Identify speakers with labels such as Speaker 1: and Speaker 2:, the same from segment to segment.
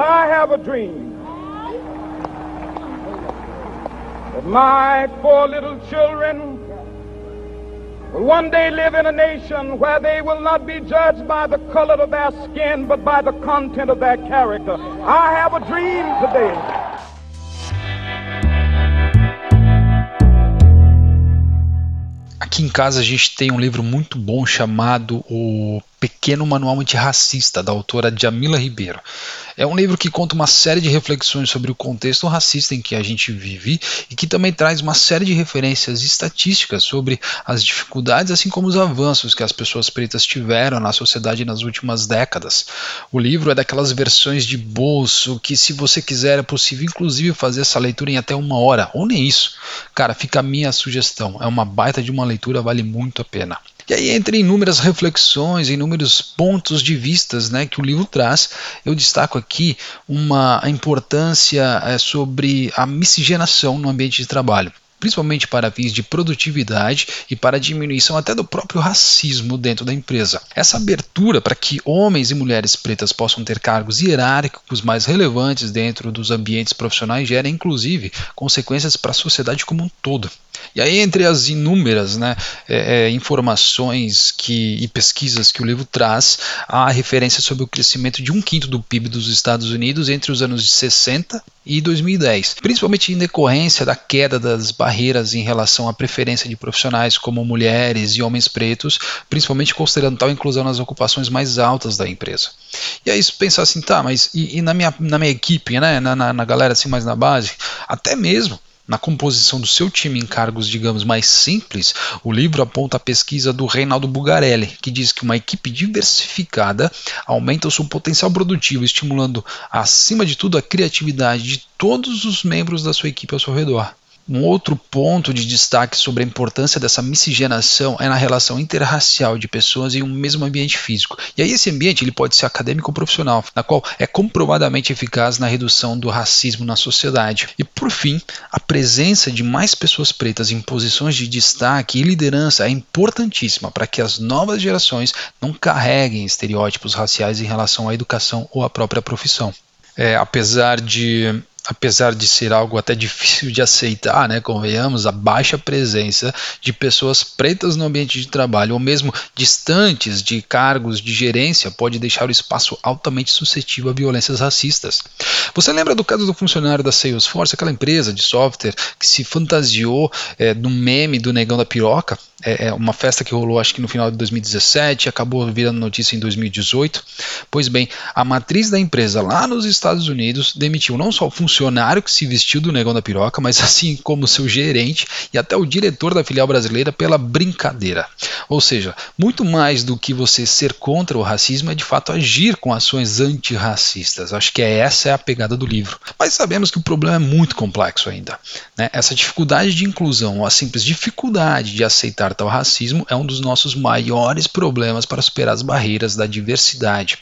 Speaker 1: I have a dream that my four little children will one day live in a nation where they will not be judged by the color of their skin, but by the content of their character. I have a dream today.
Speaker 2: Aqui em casa a gente tem um livro muito bom chamado O Pequeno Manual Antirracista, da autora Jamila Ribeiro. É um livro que conta uma série de reflexões sobre o contexto racista em que a gente vive e que também traz uma série de referências estatísticas sobre as dificuldades, assim como os avanços que as pessoas pretas tiveram na sociedade nas últimas décadas. O livro é daquelas versões de bolso que, se você quiser, é possível inclusive fazer essa leitura em até uma hora, ou nem isso. Cara, fica a minha sugestão. É uma baita de uma leitura, vale muito a pena. E aí, entre inúmeras reflexões, inúmeros pontos de vistas né, que o livro traz, eu destaco aqui uma importância é, sobre a miscigenação no ambiente de trabalho principalmente para fins de produtividade e para diminuição até do próprio racismo dentro da empresa. Essa abertura para que homens e mulheres pretas possam ter cargos hierárquicos mais relevantes dentro dos ambientes profissionais gera, inclusive, consequências para a sociedade como um todo. E aí, entre as inúmeras né, é, é, informações que, e pesquisas que o livro traz, há referência sobre o crescimento de um quinto do PIB dos Estados Unidos entre os anos de 60 e 2010, principalmente em decorrência da queda das barreiras em relação à preferência de profissionais como mulheres e homens pretos, principalmente considerando tal inclusão nas ocupações mais altas da empresa. E aí, pensar assim, tá, mas e, e na, minha, na minha equipe, né, na, na, na galera assim mais na base, até mesmo na composição do seu time em cargos, digamos, mais simples, o livro aponta a pesquisa do Reinaldo Bugarelli, que diz que uma equipe diversificada aumenta o seu potencial produtivo, estimulando, acima de tudo, a criatividade de todos os membros da sua equipe ao seu redor. Um outro ponto de destaque sobre a importância dessa miscigenação é na relação interracial de pessoas em um mesmo ambiente físico. E aí esse ambiente ele pode ser acadêmico ou profissional, na qual é comprovadamente eficaz na redução do racismo na sociedade. E por fim, a presença de mais pessoas pretas em posições de destaque e liderança é importantíssima para que as novas gerações não carreguem estereótipos raciais em relação à educação ou à própria profissão. É, apesar de apesar de ser algo até difícil de aceitar, né, convenhamos, a baixa presença de pessoas pretas no ambiente de trabalho ou mesmo distantes de cargos de gerência pode deixar o espaço altamente suscetível a violências racistas. Você lembra do caso do funcionário da Salesforce, aquela empresa de software que se fantasiou é, no meme do negão da piroca? É, é uma festa que rolou acho que no final de 2017 acabou virando notícia em 2018. Pois bem, a matriz da empresa lá nos Estados Unidos demitiu não só o funcionário que se vestiu do negão da piroca, mas assim como seu gerente e até o diretor da filial brasileira pela brincadeira. Ou seja, muito mais do que você ser contra o racismo é de fato agir com ações antirracistas. Acho que é essa é a pegada do livro. Mas sabemos que o problema é muito complexo ainda. Né? Essa dificuldade de inclusão, ou a simples dificuldade de aceitar carta ao racismo é um dos nossos maiores problemas para superar as barreiras da diversidade.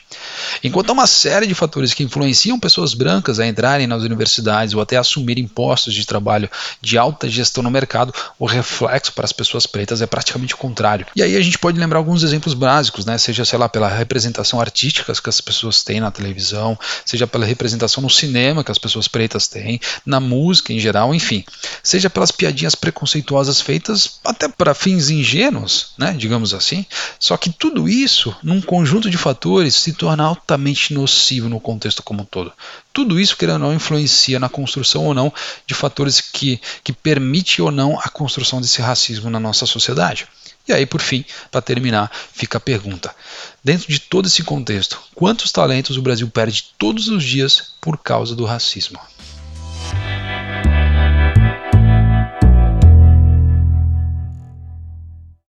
Speaker 2: Enquanto há uma série de fatores que influenciam pessoas brancas a entrarem nas universidades ou até assumirem postos de trabalho de alta gestão no mercado, o reflexo para as pessoas pretas é praticamente o contrário. E aí a gente pode lembrar alguns exemplos básicos, né? seja, sei lá, pela representação artística que as pessoas têm na televisão, seja pela representação no cinema que as pessoas pretas têm, na música em geral, enfim, seja pelas piadinhas preconceituosas feitas até para fins fins ingênuos, né, digamos assim. Só que tudo isso, num conjunto de fatores, se torna altamente nocivo no contexto como um todo. Tudo isso, querendo ou não, influencia na construção ou não de fatores que, que permite ou não a construção desse racismo na nossa sociedade. E aí, por fim, para terminar, fica a pergunta: dentro de todo esse contexto, quantos talentos o Brasil perde todos os dias por causa do racismo?